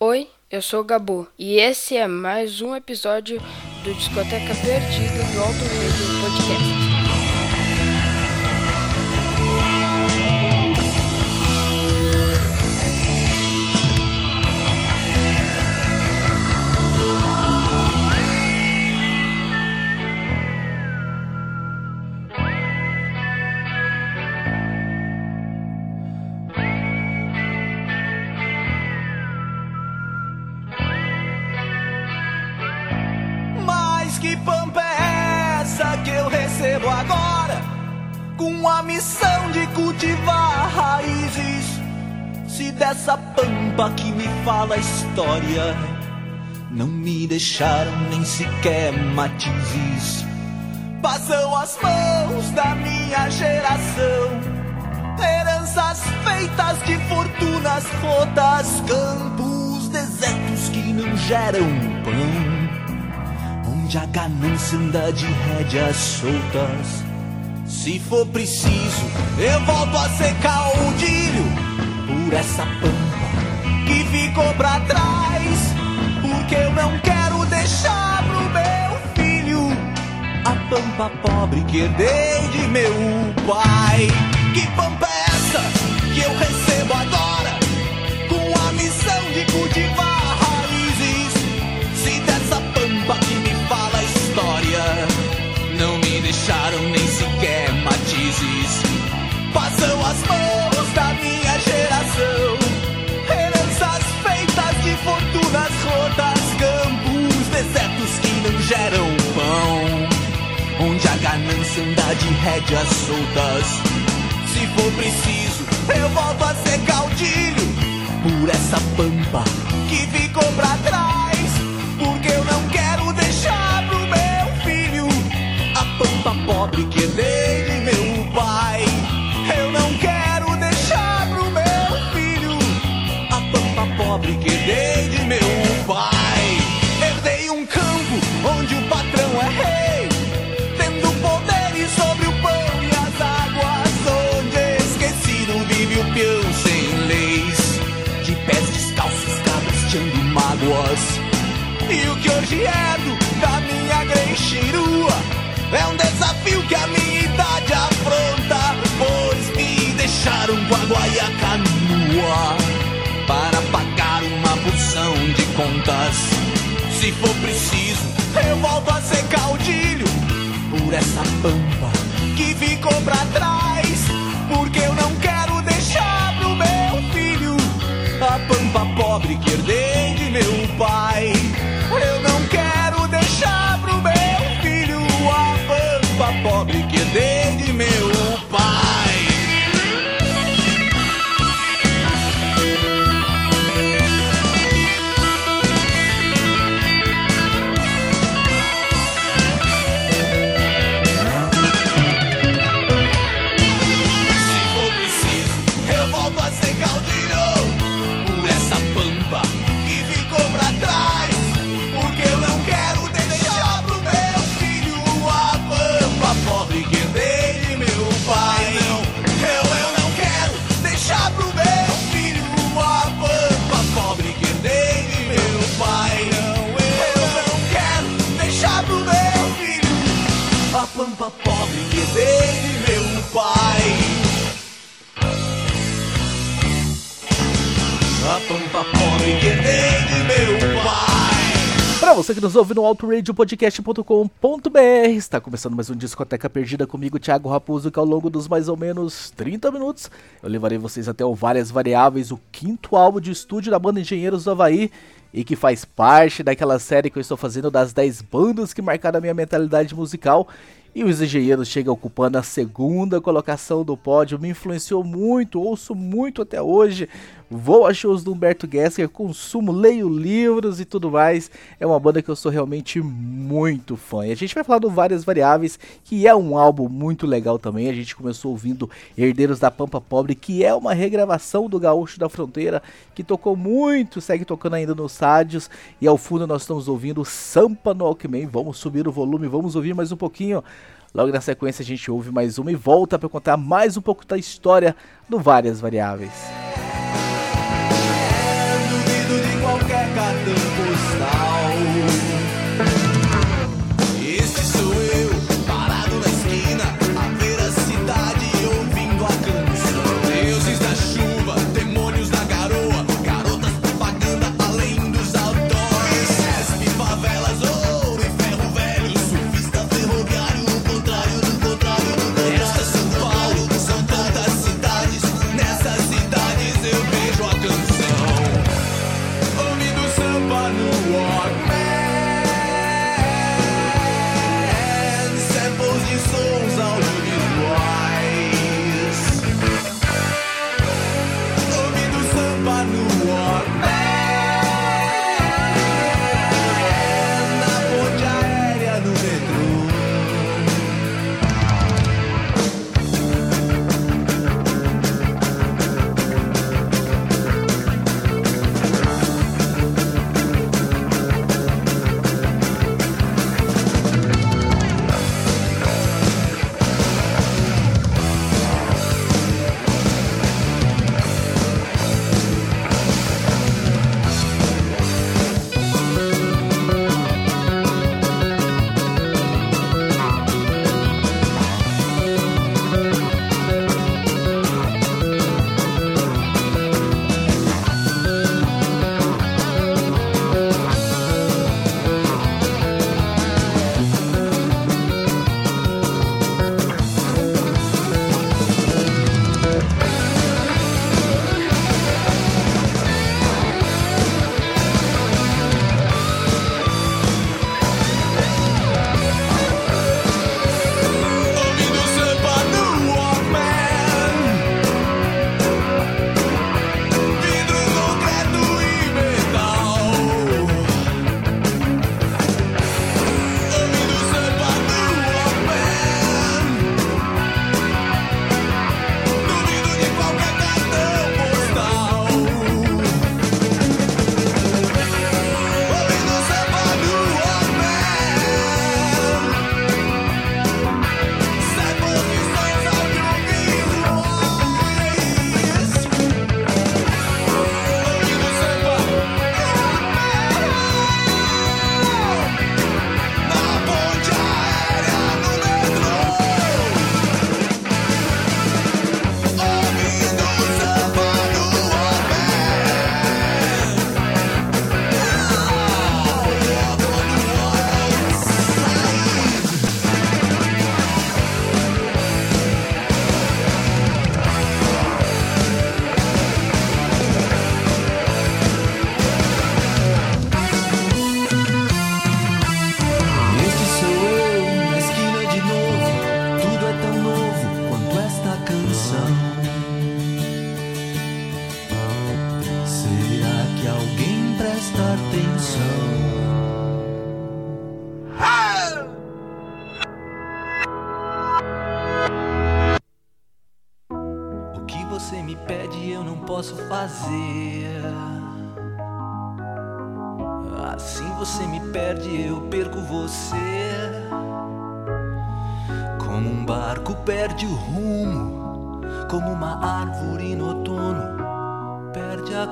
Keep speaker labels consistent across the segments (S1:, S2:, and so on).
S1: Oi, eu sou o Gabu e esse é mais um episódio do Discoteca Perdida do Alto Radio Podcast.
S2: Dessa pampa que me fala a história, não me deixaram nem sequer matizes. Passam as mãos da minha geração. Heranças feitas de fortunas rotas, campos desertos que não geram pão onde a ganância anda de rédeas soltas. Se for preciso, eu volto a ser caudilho por essa pampa que ficou pra trás. Porque eu não quero deixar pro meu filho a pampa pobre que herdei de meu pai. Que pampa é essa que eu recebo agora? Com a missão de cultivar ganância anda de rédeas soltas. Se for preciso, eu volto a ser caudilho por essa pampa que ficou o que hoje herdo da minha grenchirua é um desafio que a minha idade afronta, pois me deixaram com a guaiaca nua para pagar uma porção de contas. Se for preciso, eu volto a ser caudilho por essa pampa que ficou pra trás. Porque eu não quero deixar pro meu filho a pampa pobre que herdei de meu pai. Pra
S3: você que nos ouve no autoradiopodcast.com.br, está começando mais um Discoteca Perdida comigo, Thiago Raposo, que ao longo dos mais ou menos 30 minutos eu levarei vocês até o Várias Variáveis, o quinto álbum de estúdio da banda Engenheiros do Havaí e que faz parte daquela série que eu estou fazendo das 10 bandas que marcaram a minha mentalidade musical. E os engenheiros chegam ocupando a segunda colocação do pódio, me influenciou muito, ouço muito até hoje. Vou a shows do Humberto Gessler, consumo, leio livros e tudo mais. É uma banda que eu sou realmente muito fã. E a gente vai falar do Várias Variáveis, que é um álbum muito legal também. A gente começou ouvindo Herdeiros da Pampa Pobre, que é uma regravação do Gaúcho da Fronteira, que tocou muito, segue tocando ainda nos rádios. E ao fundo nós estamos ouvindo Sampa no Alckmin. Vamos subir o volume, vamos ouvir mais um pouquinho. Logo na sequência a gente ouve mais uma e volta para contar mais um pouco da história do Várias Variáveis.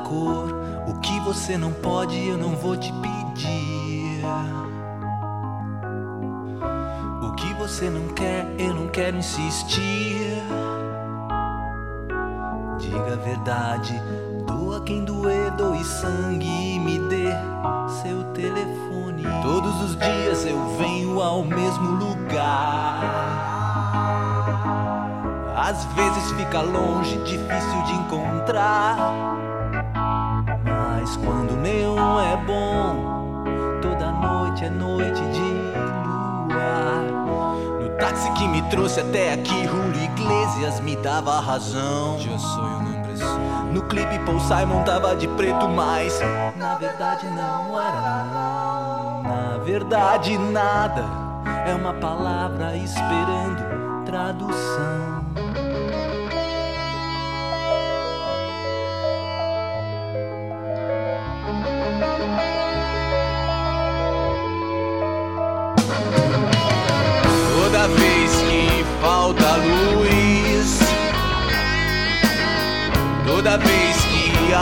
S2: Cor. O que você não pode, eu não vou te pedir. O que você não quer, eu não quero insistir. Diga a verdade, doa quem doer, doe sangue e me dê seu telefone. Todos os dias eu venho ao mesmo lugar. Às vezes fica longe, difícil de encontrar. Mas quando neon é bom, toda noite é noite de luar. No táxi que me trouxe até aqui, Julio Iglesias me dava razão.
S4: Solo.
S2: No clipe Paul Simon tava de preto, mas na verdade não era não. Na verdade nada é uma palavra esperando tradução.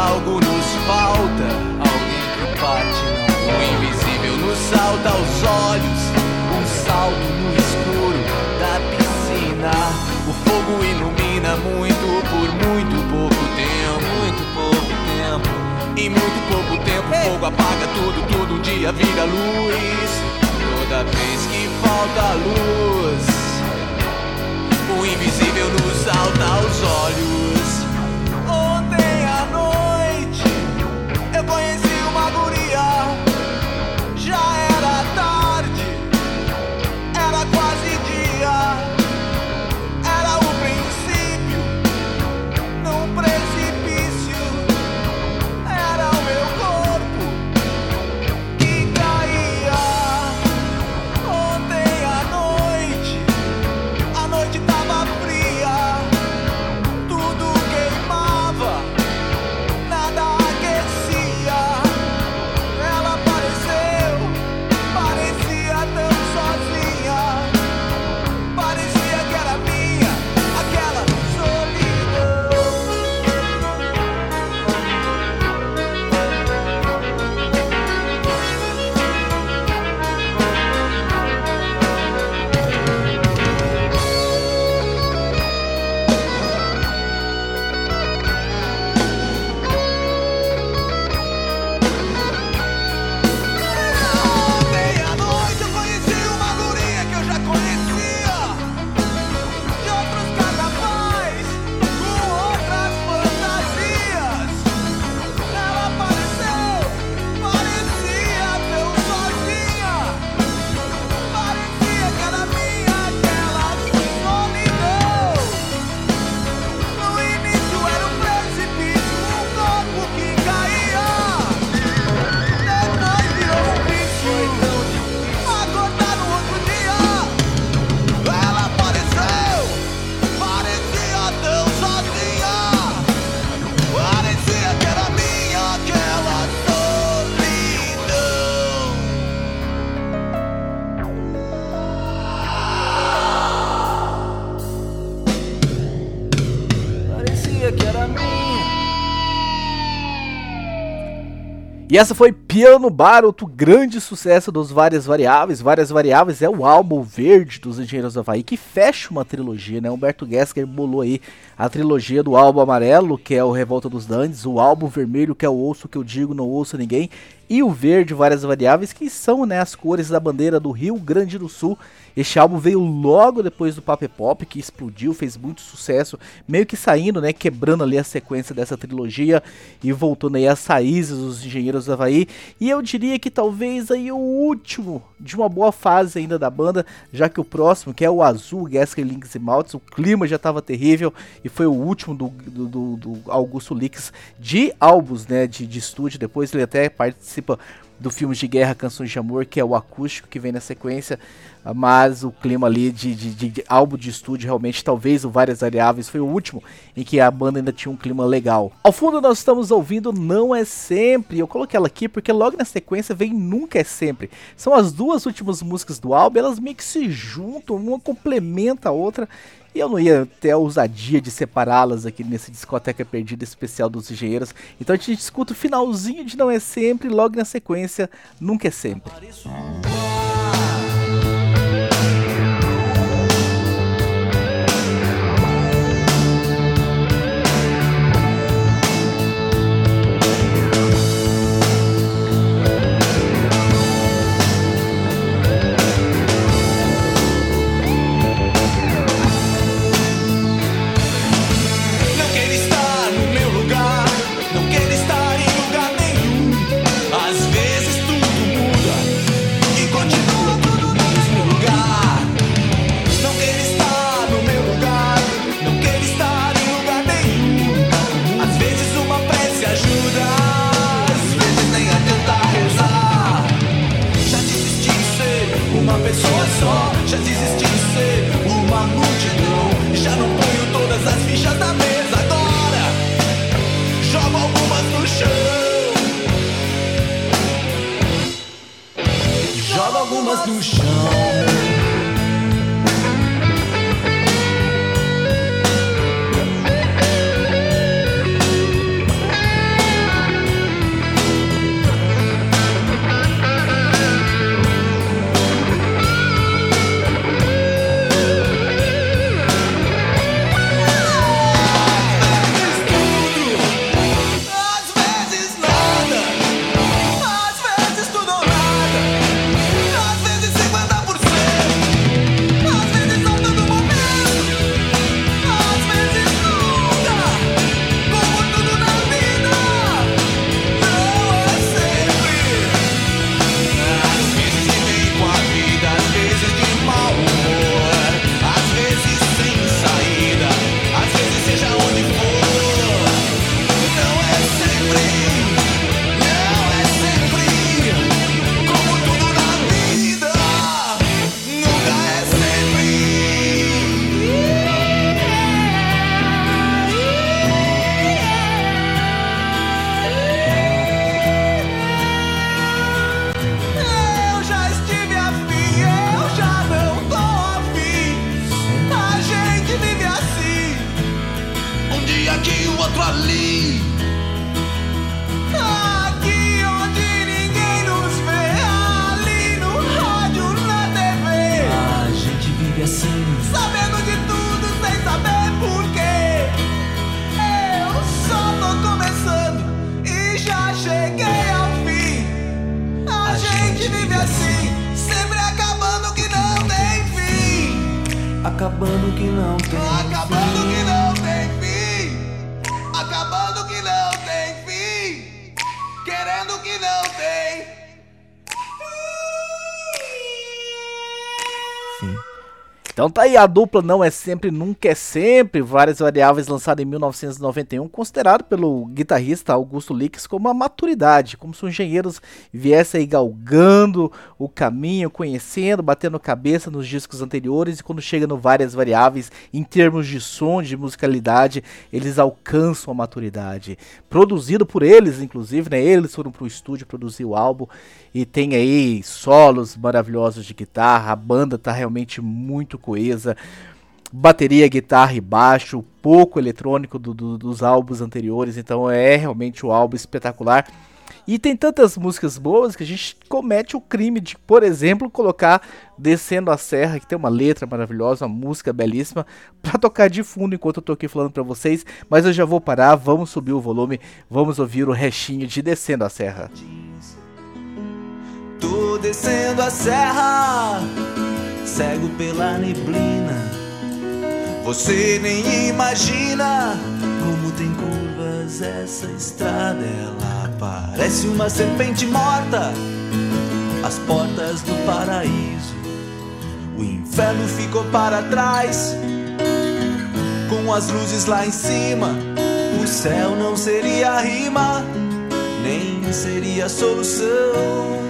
S2: Algo nos falta, alguém pro pai salta aos olhos, um salto no escuro da piscina. O fogo ilumina muito por muito pouco tempo.
S4: Muito pouco tempo.
S2: Em muito pouco tempo o fogo apaga tudo, tudo um dia vira luz. Toda vez que falta luz, o invisível nos salta aos olhos.
S3: E essa foi Piano Bar, outro grande sucesso dos Várias Variáveis. Várias Variáveis é o álbum verde dos Engenheiros do Havaí, que fecha uma trilogia, né? Humberto Gessler bolou aí a trilogia do álbum amarelo, que é o Revolta dos Dandes, o álbum vermelho, que é o Ouço Que Eu Digo, Não Ouço Ninguém, e o verde, Várias Variáveis, que são né, as cores da bandeira do Rio Grande do Sul. Este álbum veio logo depois do Paper Pop, que explodiu, fez muito sucesso, meio que saindo, né, quebrando ali a sequência dessa trilogia e voltando aí às raízes dos Engenheiros do Havaí. E eu diria que talvez aí o último de uma boa fase ainda da banda, já que o próximo, que é o Azul, Gasker, Links e Maltz, o clima já estava terrível e foi o último do, do, do- Augusto Lix de álbuns, né, de, de estúdio. Depois ele até participa do filme de guerra Canções de Amor, que é o acústico que vem na sequência, mas o clima ali de, de, de- de álbum de estúdio, realmente, talvez o Várias Variáveis foi o último em que a banda ainda tinha um clima legal. Ao fundo nós estamos ouvindo Não É Sempre, eu coloquei ela aqui porque logo na sequência vem Nunca É Sempre. São as duas últimas músicas do álbum, elas meio que se juntam, uma complementa a outra, e eu não ia ter a ousadia de separá-las aqui nesse discoteca perdida especial dos engenheiros. Então a gente escuta o finalzinho de Não É Sempre, logo na sequência, Nunca É Sempre. Então tá aí, a dupla Não É Sempre, Nunca É Sempre, várias variáveis lançada em 1991, considerado pelo guitarrista Augusto Lix como a maturidade, como se os engenheiros viessem aí galgando o caminho, conhecendo, batendo cabeça nos discos anteriores e quando chega no várias variáveis, em termos de som, de musicalidade, eles alcançam a maturidade. Produzido por eles, inclusive, né? Eles foram pro estúdio produzir o álbum e tem aí solos maravilhosos de guitarra, a banda tá realmente muito coesa. Bateria, guitarra e baixo, pouco eletrônico do- do- dos álbuns anteriores, então é realmente um álbum espetacular. E tem tantas músicas boas que a gente comete o crime de, por exemplo, colocar Descendo a Serra, que tem uma letra maravilhosa, uma música belíssima, pra tocar de fundo enquanto eu tô aqui falando pra vocês. Mas eu já vou parar, vamos subir o volume, vamos ouvir o restinho de Descendo a Serra.
S2: Descendo a serra, cego pela neblina. Você nem imagina como tem curvas essa estrada. Ela parece uma serpente morta, as portas do paraíso. O inferno ficou para trás, com as luzes lá em cima. O céu não seria rima, nem seria solução.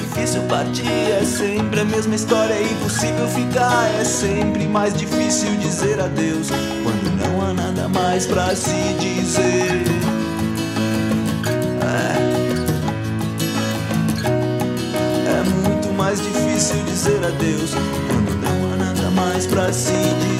S2: Difícil partir. É sempre a mesma história, é impossível ficar. É sempre mais difícil dizer adeus quando não há nada mais pra se dizer. É, é muito mais difícil dizer adeus quando não há nada mais pra se dizer.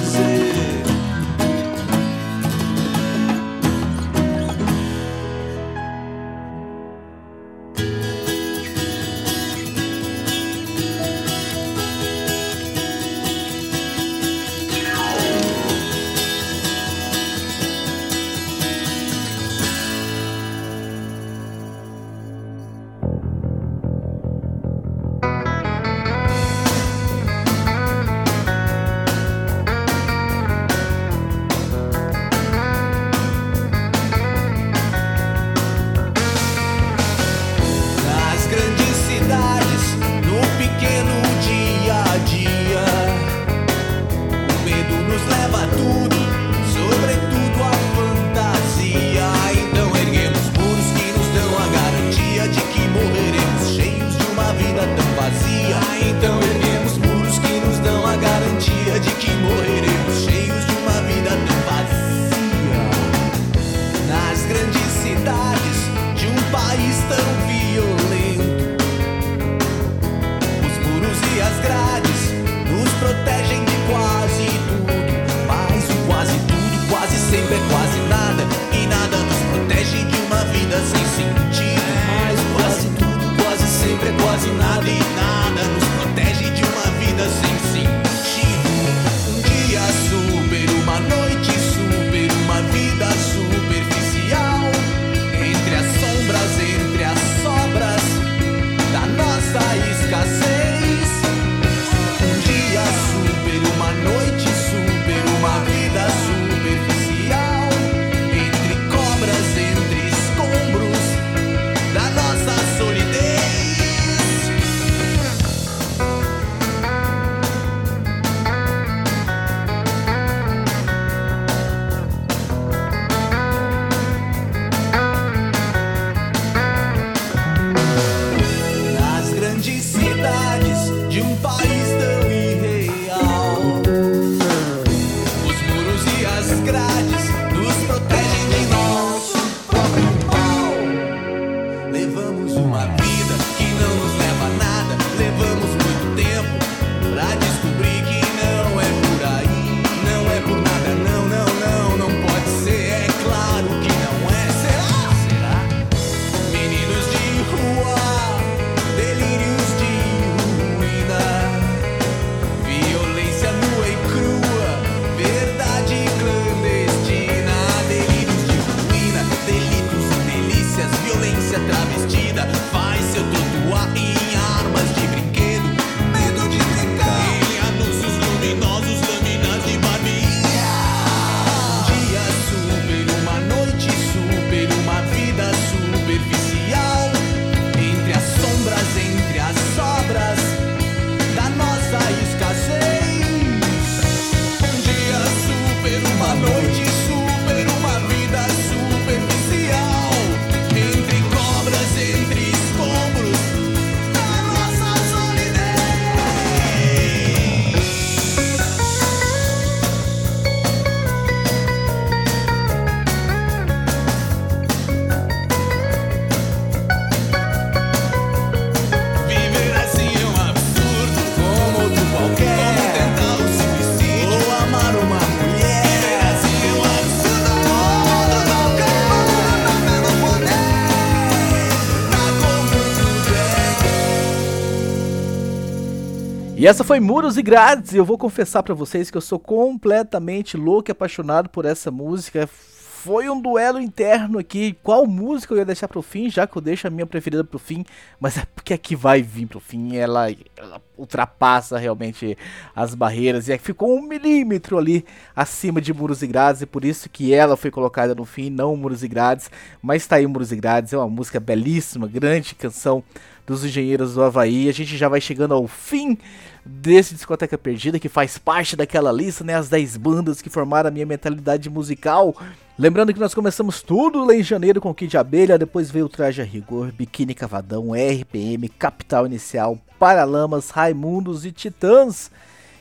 S3: E essa foi Muros e Grades. Eu vou confessar para vocês que eu sou completamente louco e apaixonado por essa música. Foi um duelo interno aqui. Qual música eu ia deixar pro fim, já que eu deixo a minha preferida pro fim. Mas é porque aqui vai vir pro fim. Ela, ela ultrapassa realmente as barreiras. E ficou um milímetro ali acima de Muros e Grades. E por isso que ela foi colocada no fim, não Muros e Grades. Mas tá aí Muros e Grades. É uma música belíssima, grande canção dos Engenheiros do Havaí. A gente já vai chegando ao fim desse Discoteca Perdida, que faz parte daquela lista, né? As 10 bandas que formaram a minha mentalidade musical. Lembrando que nós começamos tudo lá em janeiro com Kid Abelha, depois veio o Traje a Rigor, Biquíni Cavadão, RPM, Capital Inicial, Paralamas, Raimundos e Titãs.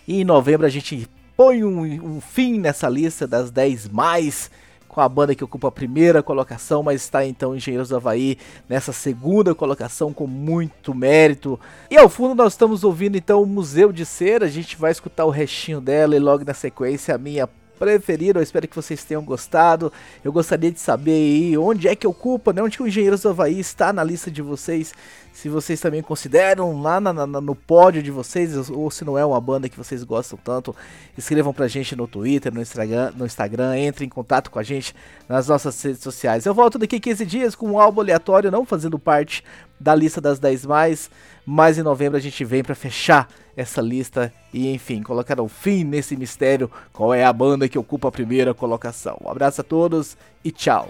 S3: E em novembro a gente põe um, um fim nessa lista das 10 mais com a banda que ocupa a primeira colocação, mas está então Engenheiros do Havaí nessa segunda colocação com muito mérito. E ao fundo nós estamos ouvindo então o Museu de Cera, a gente vai escutar o restinho dela e logo na sequência a minha preferida. Eu espero que vocês tenham gostado. Eu gostaria de saber aí onde é que ocupa, né? Onde o Engenheiros do Havaí está na lista de vocês. Se vocês também consideram lá na, na, no pódio de vocês, ou se não é uma banda que vocês gostam tanto, escrevam pra gente no Twitter, no Instagram, no Instagram, entre em contato com a gente nas nossas redes sociais. Eu volto daqui 15 dias com um álbum aleatório, não fazendo parte da lista das 10 mais, mas em novembro a gente vem para fechar essa lista e, enfim, colocar um fim nesse mistério qual é a banda que ocupa a primeira colocação. Um abraço a todos e tchau.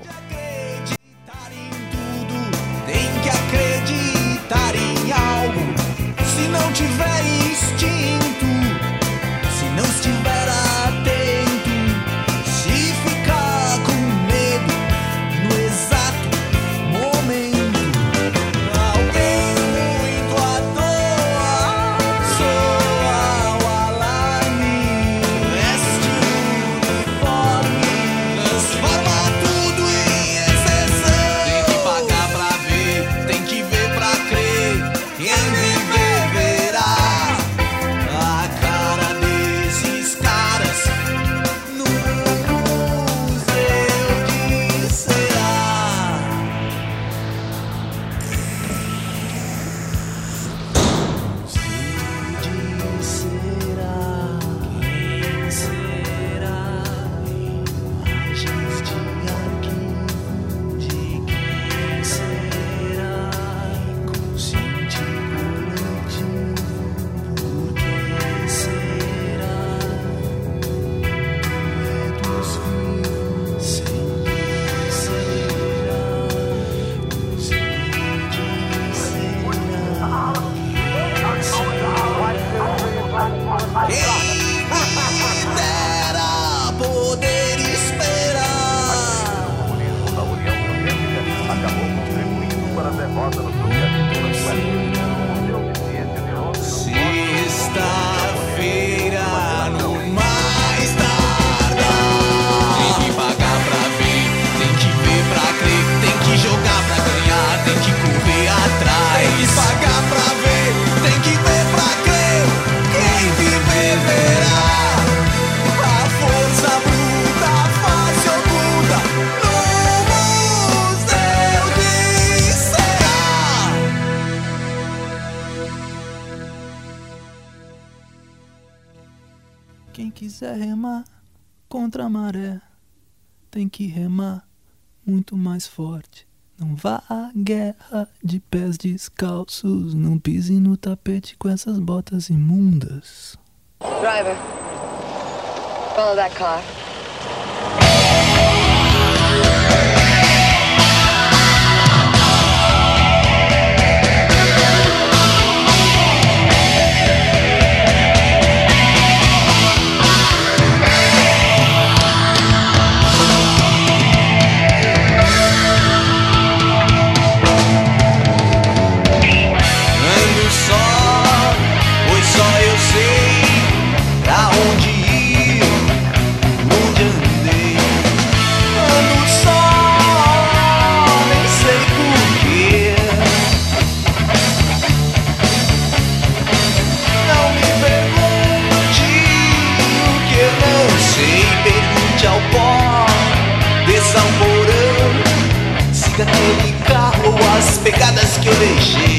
S2: Quem
S4: quiser remar contra a maré tem que remar muito mais forte. Não vá à guerra de pés descalços, não pise no tapete com essas botas imundas.
S5: Driver, follow that car.
S2: Porão. Siga aquele carro as pegadas que eu deixei.